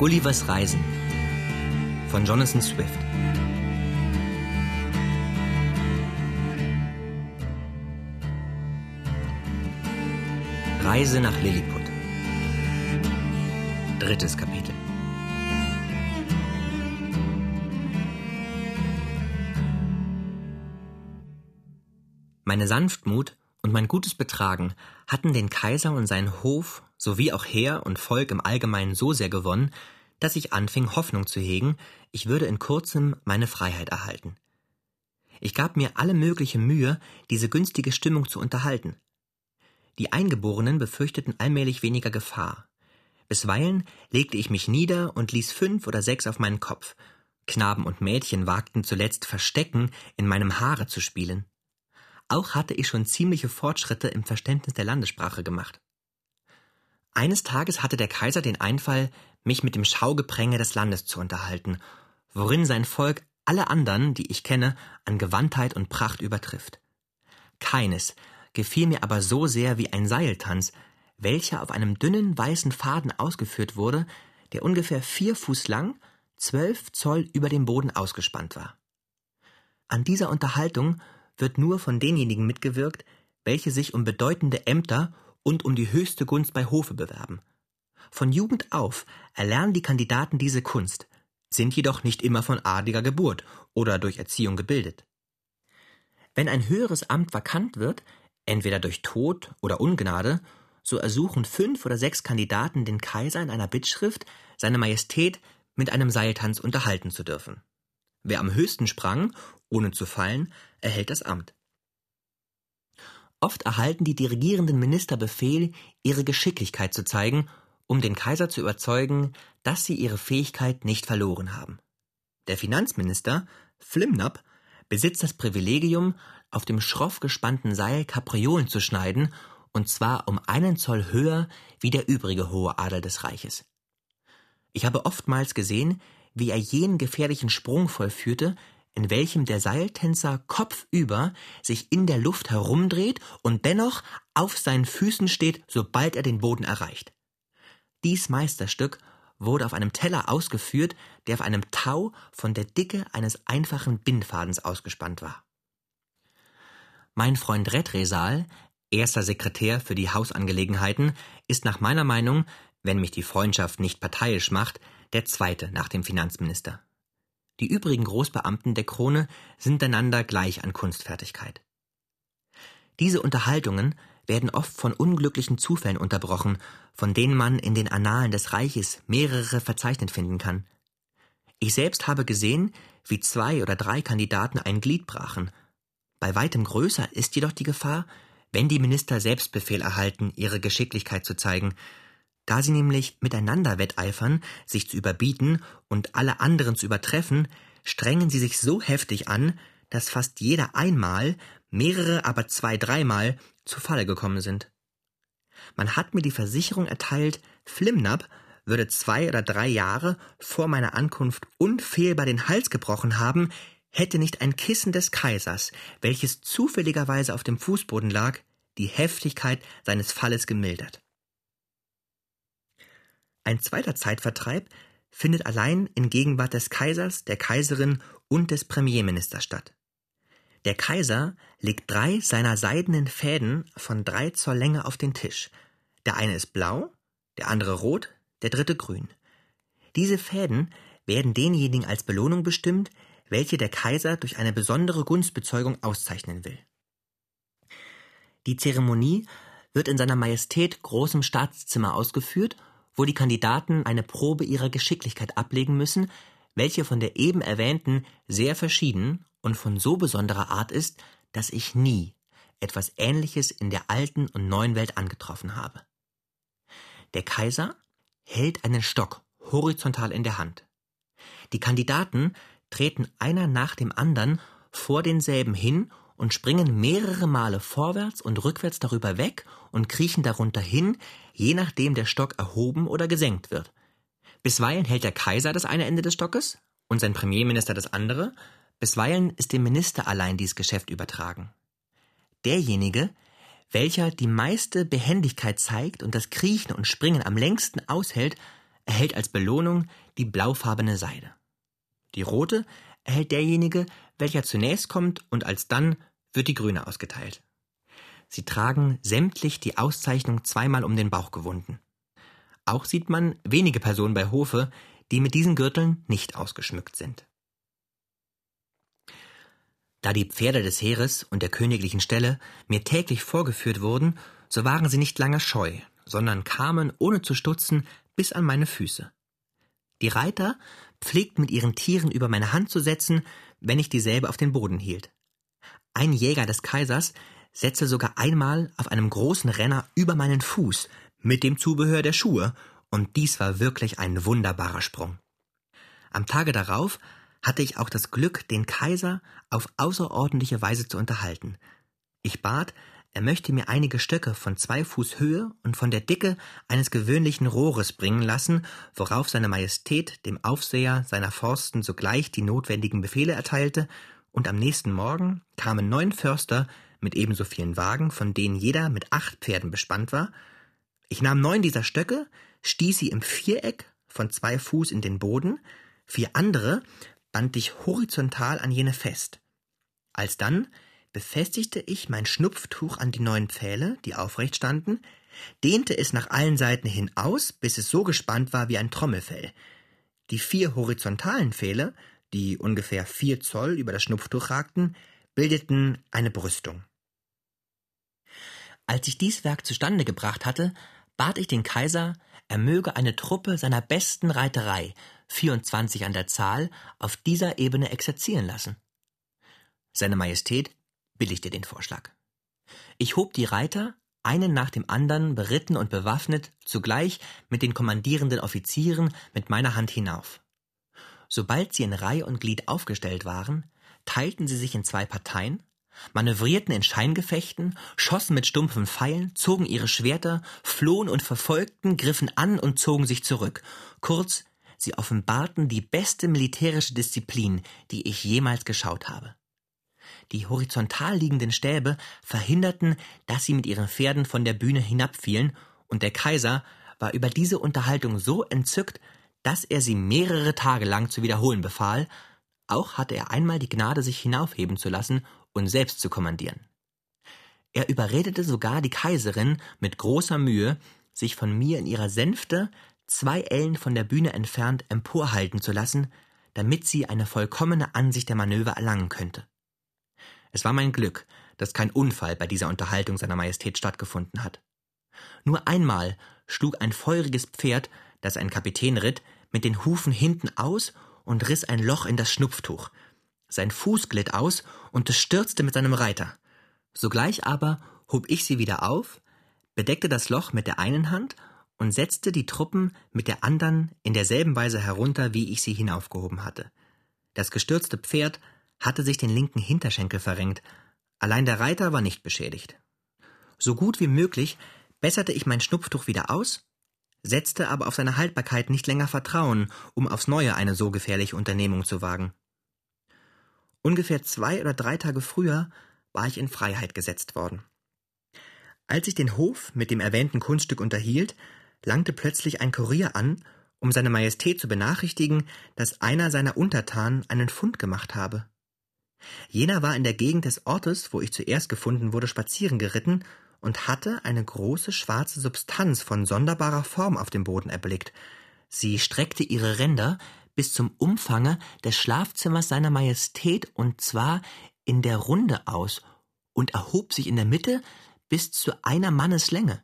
Gullivers Reisen von Jonathan Swift. Reise nach Lilliput. Drittes Kapitel. Meine Sanftmut und mein gutes Betragen hatten den Kaiser und seinen Hof sowie auch Heer und Volk im Allgemeinen so sehr gewonnen, dass ich anfing, Hoffnung zu hegen, ich würde in kurzem meine Freiheit erhalten. Ich gab mir alle mögliche Mühe, diese günstige Stimmung zu unterhalten. Die Eingeborenen befürchteten allmählich weniger Gefahr. Bisweilen legte ich mich nieder und ließ fünf oder sechs auf meinen Kopf. Knaben und Mädchen wagten zuletzt Verstecken in meinem Haare zu spielen. Auch hatte ich schon ziemliche Fortschritte im Verständnis der Landessprache gemacht. Eines Tages hatte der Kaiser den Einfall, mich mit dem Schaugepränge des Landes zu unterhalten, worin sein Volk alle anderen, die ich kenne, an Gewandtheit und Pracht übertrifft. Keines gefiel mir aber so sehr wie ein Seiltanz, welcher auf einem dünnen weißen Faden ausgeführt wurde, der ungefähr vier Fuß lang, zwölf Zoll über dem Boden ausgespannt war. An dieser Unterhaltung wird nur von denjenigen mitgewirkt, welche sich um bedeutende Ämter und um die höchste Gunst bei Hofe bewerben. Von Jugend auf erlernen die Kandidaten diese Kunst, sind jedoch nicht immer von adliger Geburt oder durch Erziehung gebildet. Wenn ein höheres Amt vakant wird, entweder durch Tod oder Ungnade, so ersuchen fünf oder sechs Kandidaten den Kaiser in einer Bittschrift, seine Majestät mit einem Seiltanz unterhalten zu dürfen. Wer am höchsten sprang, ohne zu fallen, erhält das Amt. Oft erhalten die dirigierenden Minister Befehl, ihre Geschicklichkeit zu zeigen, um den Kaiser zu überzeugen, dass sie ihre Fähigkeit nicht verloren haben. Der Finanzminister, Flimnap, besitzt das Privilegium, auf dem schroff gespannten Seil Kapriolen zu schneiden, und zwar um einen Zoll höher wie der übrige hohe Adel des Reiches. Ich habe oftmals gesehen, wie er jenen gefährlichen Sprung vollführte, in welchem der Seiltänzer kopfüber sich in der Luft herumdreht und dennoch auf seinen Füßen steht, sobald er den Boden erreicht. Dies Meisterstück wurde auf einem Teller ausgeführt, der auf einem Tau von der Dicke eines einfachen Bindfadens ausgespannt war. Mein Freund Redresal, erster Sekretär für die Hausangelegenheiten, ist nach meiner Meinung, wenn mich die Freundschaft nicht parteiisch macht, der zweite nach dem Finanzminister. Die übrigen Großbeamten der Krone sind einander gleich an Kunstfertigkeit. Diese Unterhaltungen werden oft von unglücklichen Zufällen unterbrochen, von denen man in den Annalen des Reiches mehrere verzeichnet finden kann. Ich selbst habe gesehen, wie zwei oder drei Kandidaten ein Glied brachen. Bei weitem größer ist jedoch die Gefahr, wenn die Minister selbst Befehl erhalten, ihre Geschicklichkeit zu zeigen, da sie nämlich miteinander wetteifern, sich zu überbieten und alle anderen zu übertreffen, strengen sie sich so heftig an, dass fast jeder einmal, mehrere aber zwei, dreimal zu Falle gekommen sind. Man hat mir die Versicherung erteilt, Flimnap würde zwei oder drei Jahre vor meiner Ankunft unfehlbar den Hals gebrochen haben, hätte nicht ein Kissen des Kaisers, welches zufälligerweise auf dem Fußboden lag, die Heftigkeit seines Falles gemildert. Ein zweiter Zeitvertreib findet allein in Gegenwart des Kaisers, der Kaiserin und des Premierministers statt. Der Kaiser legt drei seiner seidenen Fäden von drei Zoll Länge auf den Tisch. Der eine ist blau, der andere rot, der dritte grün. Diese Fäden werden denjenigen als Belohnung bestimmt, welche der Kaiser durch eine besondere Gunstbezeugung auszeichnen will. Die Zeremonie wird in seiner Majestät großem Staatszimmer ausgeführt wo die Kandidaten eine Probe ihrer Geschicklichkeit ablegen müssen, welche von der eben erwähnten sehr verschieden und von so besonderer Art ist, dass ich nie etwas Ähnliches in der alten und neuen Welt angetroffen habe. Der Kaiser hält einen Stock horizontal in der Hand. Die Kandidaten treten einer nach dem anderen vor denselben hin und springen mehrere Male vorwärts und rückwärts darüber weg und kriechen darunter hin, je nachdem der Stock erhoben oder gesenkt wird. Bisweilen hält der Kaiser das eine Ende des Stockes und sein Premierminister das andere, bisweilen ist dem Minister allein dies Geschäft übertragen. Derjenige, welcher die meiste Behendigkeit zeigt und das Kriechen und Springen am längsten aushält, erhält als Belohnung die blaufarbene Seide. Die rote erhält derjenige, welcher zunächst kommt und alsdann wird die grüne ausgeteilt. Sie tragen sämtlich die Auszeichnung zweimal um den Bauch gewunden. Auch sieht man wenige Personen bei Hofe, die mit diesen Gürteln nicht ausgeschmückt sind. Da die Pferde des Heeres und der königlichen Stelle mir täglich vorgeführt wurden, so waren sie nicht lange scheu, sondern kamen, ohne zu stutzen, bis an meine Füße. Die Reiter pflegten mit ihren Tieren über meine Hand zu setzen, wenn ich dieselbe auf den Boden hielt. Ein Jäger des Kaisers setzte sogar einmal auf einem großen Renner über meinen Fuß mit dem Zubehör der Schuhe, und dies war wirklich ein wunderbarer Sprung. Am Tage darauf hatte ich auch das Glück, den Kaiser auf außerordentliche Weise zu unterhalten. Ich bat, er möchte mir einige Stöcke von zwei Fuß Höhe und von der Dicke eines gewöhnlichen Rohres bringen lassen, worauf seine Majestät dem Aufseher seiner Forsten sogleich die notwendigen Befehle erteilte, und am nächsten Morgen kamen neun Förster mit ebenso vielen Wagen, von denen jeder mit acht Pferden bespannt war. Ich nahm neun dieser Stöcke, stieß sie im Viereck von zwei Fuß in den Boden, vier andere band ich horizontal an jene fest. Alsdann befestigte ich mein Schnupftuch an die neuen Pfähle, die aufrecht standen, dehnte es nach allen Seiten hin aus, bis es so gespannt war wie ein Trommelfell. Die vier horizontalen Pfähle, die ungefähr vier Zoll über das Schnupftuch ragten, bildeten eine Brüstung. Als ich dies Werk zustande gebracht hatte, bat ich den Kaiser, er möge eine Truppe seiner besten Reiterei, 24 an der Zahl, auf dieser Ebene exerzieren lassen. Seine Majestät billigte den Vorschlag. Ich hob die Reiter, einen nach dem anderen, beritten und bewaffnet, zugleich mit den kommandierenden Offizieren mit meiner Hand hinauf. Sobald sie in Reihe und Glied aufgestellt waren, teilten sie sich in zwei Parteien, manövrierten in Scheingefechten, schossen mit stumpfen Pfeilen, zogen ihre Schwerter, flohen und verfolgten, griffen an und zogen sich zurück. Kurz, sie offenbarten die beste militärische Disziplin, die ich jemals geschaut habe. Die horizontal liegenden Stäbe verhinderten, dass sie mit ihren Pferden von der Bühne hinabfielen, und der Kaiser war über diese Unterhaltung so entzückt, dass er sie mehrere Tage lang zu wiederholen befahl, auch hatte er einmal die Gnade, sich hinaufheben zu lassen und selbst zu kommandieren. Er überredete sogar die Kaiserin mit großer Mühe, sich von mir in ihrer Sänfte zwei Ellen von der Bühne entfernt emporhalten zu lassen, damit sie eine vollkommene Ansicht der Manöver erlangen könnte. Es war mein Glück, dass kein Unfall bei dieser Unterhaltung seiner Majestät stattgefunden hat. Nur einmal schlug ein feuriges Pferd, das ein Kapitän ritt, mit den Hufen hinten aus und riss ein Loch in das Schnupftuch. Sein Fuß glitt aus und es stürzte mit seinem Reiter. Sogleich aber hob ich sie wieder auf, bedeckte das Loch mit der einen Hand und setzte die Truppen mit der anderen in derselben Weise herunter, wie ich sie hinaufgehoben hatte. Das gestürzte Pferd hatte sich den linken Hinterschenkel verrenkt, allein der Reiter war nicht beschädigt. So gut wie möglich besserte ich mein Schnupftuch wieder aus, setzte aber auf seine Haltbarkeit nicht länger Vertrauen, um aufs Neue eine so gefährliche Unternehmung zu wagen. Ungefähr zwei oder drei Tage früher war ich in Freiheit gesetzt worden. Als ich den Hof mit dem erwähnten Kunststück unterhielt, langte plötzlich ein Kurier an, um seine Majestät zu benachrichtigen, dass einer seiner Untertanen einen Fund gemacht habe. Jener war in der Gegend des Ortes, wo ich zuerst gefunden wurde, spazieren geritten und hatte eine große schwarze Substanz von sonderbarer Form auf dem Boden erblickt. Sie streckte ihre Ränder bis zum Umfange des Schlafzimmers seiner Majestät und zwar in der Runde aus und erhob sich in der Mitte bis zu einer Manneslänge.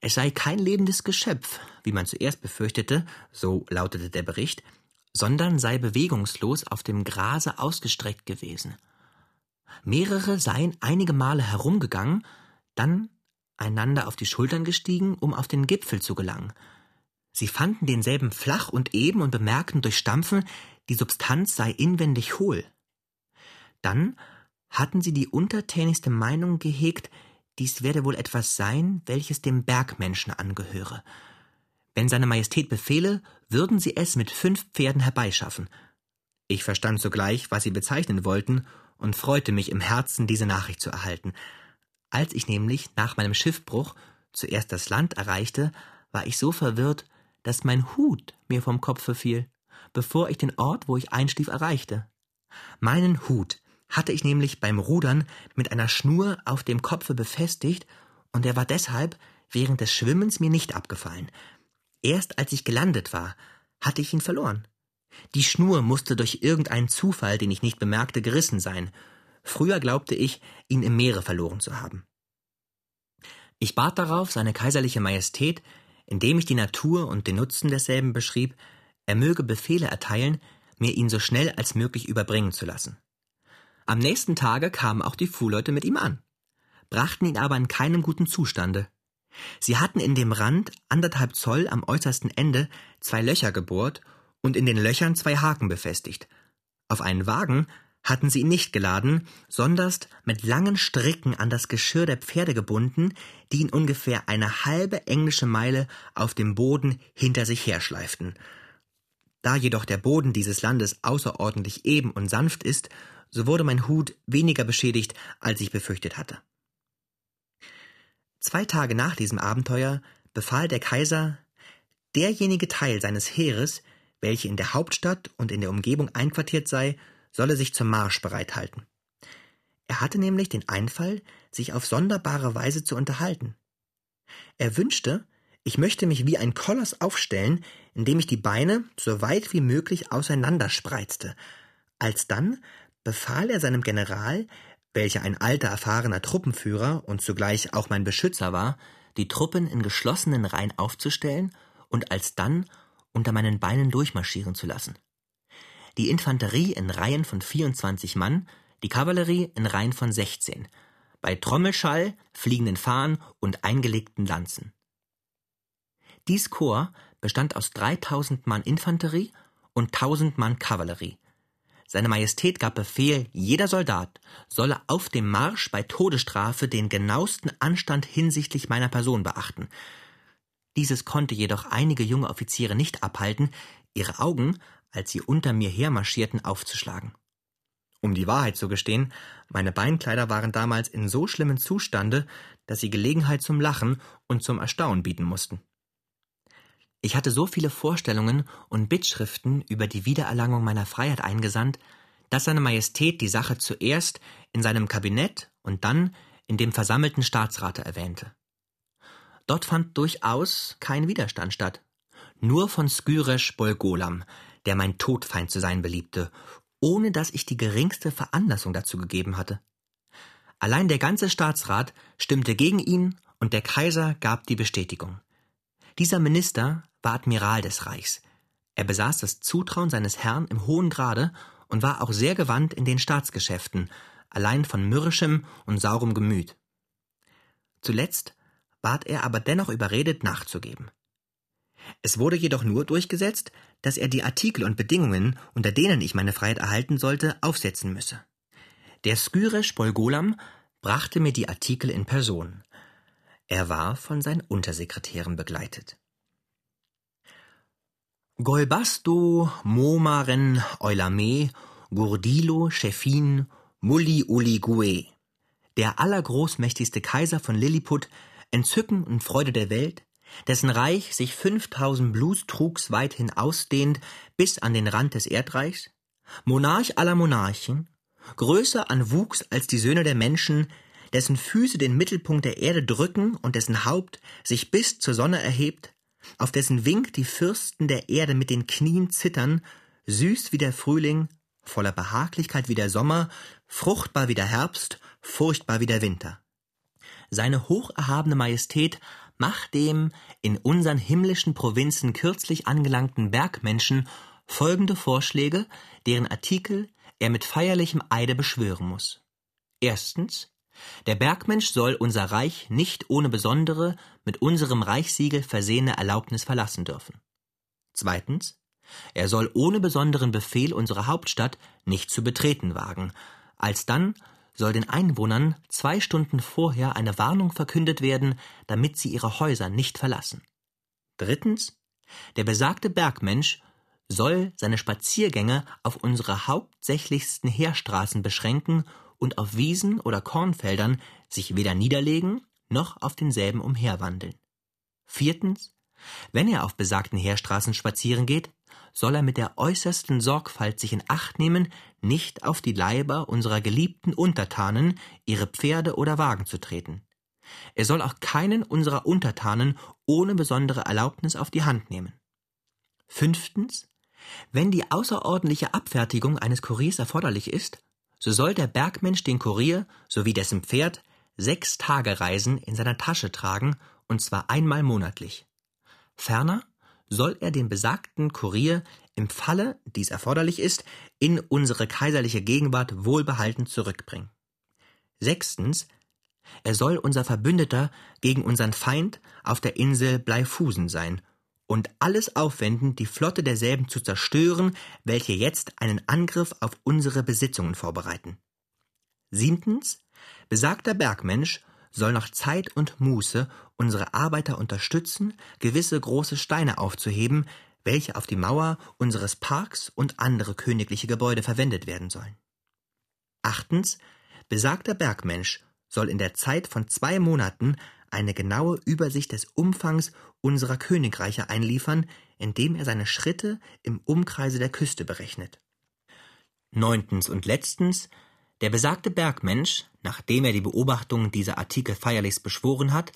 Es sei kein lebendes Geschöpf, wie man zuerst befürchtete, so lautete der Bericht, sondern sei bewegungslos auf dem Grase ausgestreckt gewesen. Mehrere seien einige Male herumgegangen, dann einander auf die Schultern gestiegen, um auf den Gipfel zu gelangen. Sie fanden denselben flach und eben und bemerkten durch Stampfen, die Substanz sei inwendig hohl. Dann hatten sie die untertänigste Meinung gehegt, dies werde wohl etwas sein, welches dem Bergmenschen angehöre. Wenn seine Majestät befehle, würden sie es mit fünf Pferden herbeischaffen. Ich verstand sogleich, was sie bezeichnen wollten, und freute mich im Herzen, diese Nachricht zu erhalten. Als ich nämlich nach meinem Schiffbruch zuerst das Land erreichte, war ich so verwirrt, dass mein Hut mir vom Kopfe fiel, bevor ich den Ort, wo ich einschlief, erreichte. Meinen Hut hatte ich nämlich beim Rudern mit einer Schnur auf dem Kopfe befestigt, und er war deshalb während des Schwimmens mir nicht abgefallen. Erst als ich gelandet war, hatte ich ihn verloren. Die Schnur musste durch irgendeinen Zufall, den ich nicht bemerkte, gerissen sein. Früher glaubte ich, ihn im Meere verloren zu haben. Ich bat darauf seine kaiserliche Majestät, indem ich die Natur und den Nutzen desselben beschrieb, er möge Befehle erteilen, mir ihn so schnell als möglich überbringen zu lassen. Am nächsten Tage kamen auch die Fuhrleute mit ihm an, brachten ihn aber in keinem guten Zustande. Sie hatten in dem Rand anderthalb Zoll am äußersten Ende zwei Löcher gebohrt und in den Löchern zwei Haken befestigt. Auf einen Wagen hatten sie ihn nicht geladen, sondern mit langen Stricken an das Geschirr der Pferde gebunden, die ihn ungefähr eine halbe englische Meile auf dem Boden hinter sich herschleiften. Da jedoch der Boden dieses Landes außerordentlich eben und sanft ist, so wurde mein Hut weniger beschädigt, als ich befürchtet hatte. Zwei Tage nach diesem Abenteuer befahl der Kaiser, derjenige Teil seines Heeres, welche in der Hauptstadt und in der Umgebung einquartiert sei, solle sich zum Marsch bereithalten. Er hatte nämlich den Einfall, sich auf sonderbare Weise zu unterhalten. Er wünschte, ich möchte mich wie ein Koloss aufstellen, indem ich die Beine so weit wie möglich auseinanderspreizte. Alsdann befahl er seinem General, welcher ein alter, erfahrener Truppenführer und zugleich auch mein Beschützer war, die Truppen in geschlossenen Reihen aufzustellen und alsdann unter meinen Beinen durchmarschieren zu lassen die Infanterie in Reihen von 24 Mann, die Kavallerie in Reihen von 16, bei Trommelschall, fliegenden Fahnen und eingelegten Lanzen. Dies Korps bestand aus 3000 Mann Infanterie und 1000 Mann Kavallerie. Seine Majestät gab Befehl, jeder Soldat solle auf dem Marsch bei Todesstrafe den genauesten Anstand hinsichtlich meiner Person beachten. Dieses konnte jedoch einige junge Offiziere nicht abhalten, ihre Augen als sie unter mir hermarschierten, aufzuschlagen. Um die Wahrheit zu gestehen, meine Beinkleider waren damals in so schlimmem Zustande, dass sie Gelegenheit zum Lachen und zum Erstaunen bieten mussten. Ich hatte so viele Vorstellungen und Bittschriften über die Wiedererlangung meiner Freiheit eingesandt, dass seine Majestät die Sache zuerst in seinem Kabinett und dann in dem versammelten Staatsrate erwähnte. Dort fand durchaus kein Widerstand statt. Nur von Skyresh Bolgolam, der mein Todfeind zu sein beliebte, ohne dass ich die geringste Veranlassung dazu gegeben hatte. Allein der ganze Staatsrat stimmte gegen ihn und der Kaiser gab die Bestätigung. Dieser Minister war Admiral des Reichs. Er besaß das Zutrauen seines Herrn im hohen Grade und war auch sehr gewandt in den Staatsgeschäften, allein von mürrischem und saurem Gemüt. Zuletzt ward er aber dennoch überredet, nachzugeben. Es wurde jedoch nur durchgesetzt, dass er die Artikel und Bedingungen, unter denen ich meine Freiheit erhalten sollte, aufsetzen müsse. Der Skyresh Bolgolam brachte mir die Artikel in Person. Er war von seinen Untersekretären begleitet. Golbasto, Momaren, Eulame, Gurdilo, Chefin, Mulli Uli Gue. Der allergroßmächtigste Kaiser von Lilliput, Entzücken und Freude der Welt, dessen Reich sich 5000 Blustrugs weithin ausdehnt bis an den Rand des Erdreichs, Monarch aller Monarchen, größer an Wuchs als die Söhne der Menschen, dessen Füße den Mittelpunkt der Erde drücken und dessen Haupt sich bis zur Sonne erhebt, auf dessen Wink die Fürsten der Erde mit den Knien zittern, süß wie der Frühling, voller Behaglichkeit wie der Sommer, fruchtbar wie der Herbst, furchtbar wie der Winter. Seine hocherhabene Majestät Mach dem in unseren himmlischen Provinzen kürzlich angelangten Bergmenschen folgende Vorschläge, deren Artikel er mit feierlichem Eide beschwören muss. Erstens, der Bergmensch soll unser Reich nicht ohne besondere, mit unserem Reichssiegel versehene Erlaubnis verlassen dürfen. Zweitens, er soll ohne besonderen Befehl unsere Hauptstadt nicht zu betreten wagen, alsdann soll den Einwohnern zwei Stunden vorher eine Warnung verkündet werden, damit sie ihre Häuser nicht verlassen. Drittens, der besagte Bergmensch soll seine Spaziergänge auf unsere hauptsächlichsten Heerstraßen beschränken und auf Wiesen oder Kornfeldern sich weder niederlegen noch auf denselben umherwandeln. Viertens, Wenn er auf besagten Heerstraßen spazieren geht, soll er mit der äußersten Sorgfalt sich in Acht nehmen, nicht auf die Leiber unserer geliebten Untertanen, ihre Pferde oder Wagen zu treten. Er soll auch keinen unserer Untertanen ohne besondere Erlaubnis auf die Hand nehmen. Fünftens, wenn die außerordentliche Abfertigung eines Kuriers erforderlich ist, so soll der Bergmensch den Kurier sowie dessen Pferd sechs Tagereisen in seiner Tasche tragen, und zwar einmal monatlich. Ferner soll er den besagten Kurier im Falle, dies erforderlich ist, in unsere kaiserliche Gegenwart wohlbehalten zurückbringen. Sechstens, er soll unser Verbündeter gegen unseren Feind auf der Insel Bleifusen sein und alles aufwenden, die Flotte derselben zu zerstören, welche jetzt einen Angriff auf unsere Besitzungen vorbereiten. Siebtens, besagter Bergmensch soll nach Zeit und Muße unsere Arbeiter unterstützen, gewisse große Steine aufzuheben, welche auf die Mauer unseres Parks und andere königliche Gebäude verwendet werden sollen. Achtens, besagter Bergmensch soll in der Zeit von zwei Monaten eine genaue Übersicht des Umfangs unserer Königreiche einliefern, indem er seine Schritte im Umkreise der Küste berechnet. Neuntens und letztens, der besagte Bergmensch, nachdem er die Beobachtungen dieser Artikel feierlichst beschworen hat,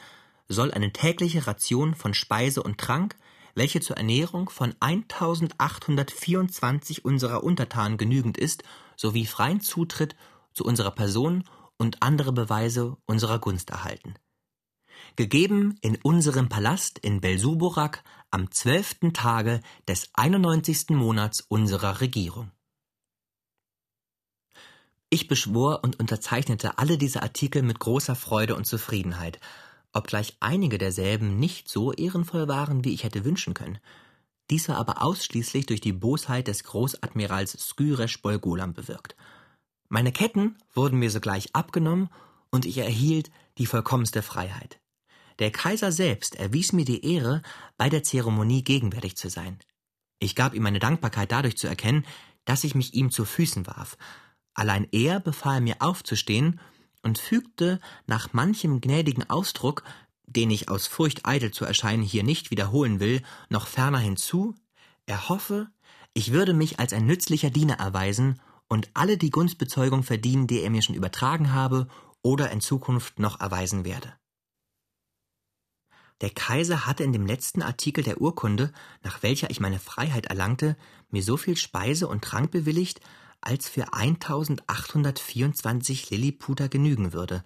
soll eine tägliche Ration von Speise und Trank, welche zur Ernährung von 1824 unserer Untertanen genügend ist, sowie freien Zutritt zu unserer Person und andere Beweise unserer Gunst erhalten gegeben in unserem Palast in Belsuburak am zwölften Tage des 91. Monats unserer Regierung. Ich beschwor und unterzeichnete alle diese Artikel mit großer Freude und Zufriedenheit, obgleich einige derselben nicht so ehrenvoll waren, wie ich hätte wünschen können. Dies war aber ausschließlich durch die Bosheit des Großadmirals Skyresh Bolgolam bewirkt. Meine Ketten wurden mir sogleich abgenommen und ich erhielt die vollkommenste Freiheit. Der Kaiser selbst erwies mir die Ehre, bei der Zeremonie gegenwärtig zu sein. Ich gab ihm meine Dankbarkeit dadurch zu erkennen, dass ich mich ihm zu Füßen warf. Allein er befahl mir aufzustehen und fügte nach manchem gnädigen Ausdruck, den ich aus Furcht eitel zu erscheinen hier nicht wiederholen will, noch ferner hinzu, er hoffe, ich würde mich als ein nützlicher Diener erweisen und alle die Gunstbezeugung verdienen, die er mir schon übertragen habe oder in Zukunft noch erweisen werde. Der Kaiser hatte in dem letzten Artikel der Urkunde, nach welcher ich meine Freiheit erlangte, mir so viel Speise und Trank bewilligt, als für 1824 Lilliputer genügen würde.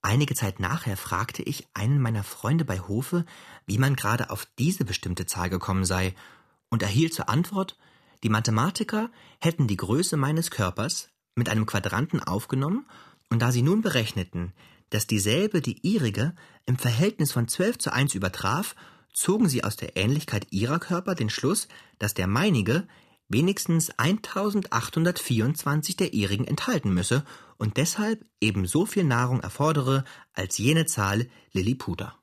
Einige Zeit nachher fragte ich einen meiner Freunde bei Hofe, wie man gerade auf diese bestimmte Zahl gekommen sei, und erhielt zur Antwort, die Mathematiker hätten die Größe meines Körpers mit einem Quadranten aufgenommen, und da sie nun berechneten, dass dieselbe die ihrige im Verhältnis von 12 zu 1 übertraf, zogen sie aus der Ähnlichkeit ihrer Körper den Schluss, dass der meinige wenigstens 1824 der ihrigen enthalten müsse und deshalb eben so viel Nahrung erfordere als jene Zahl Lilliputer.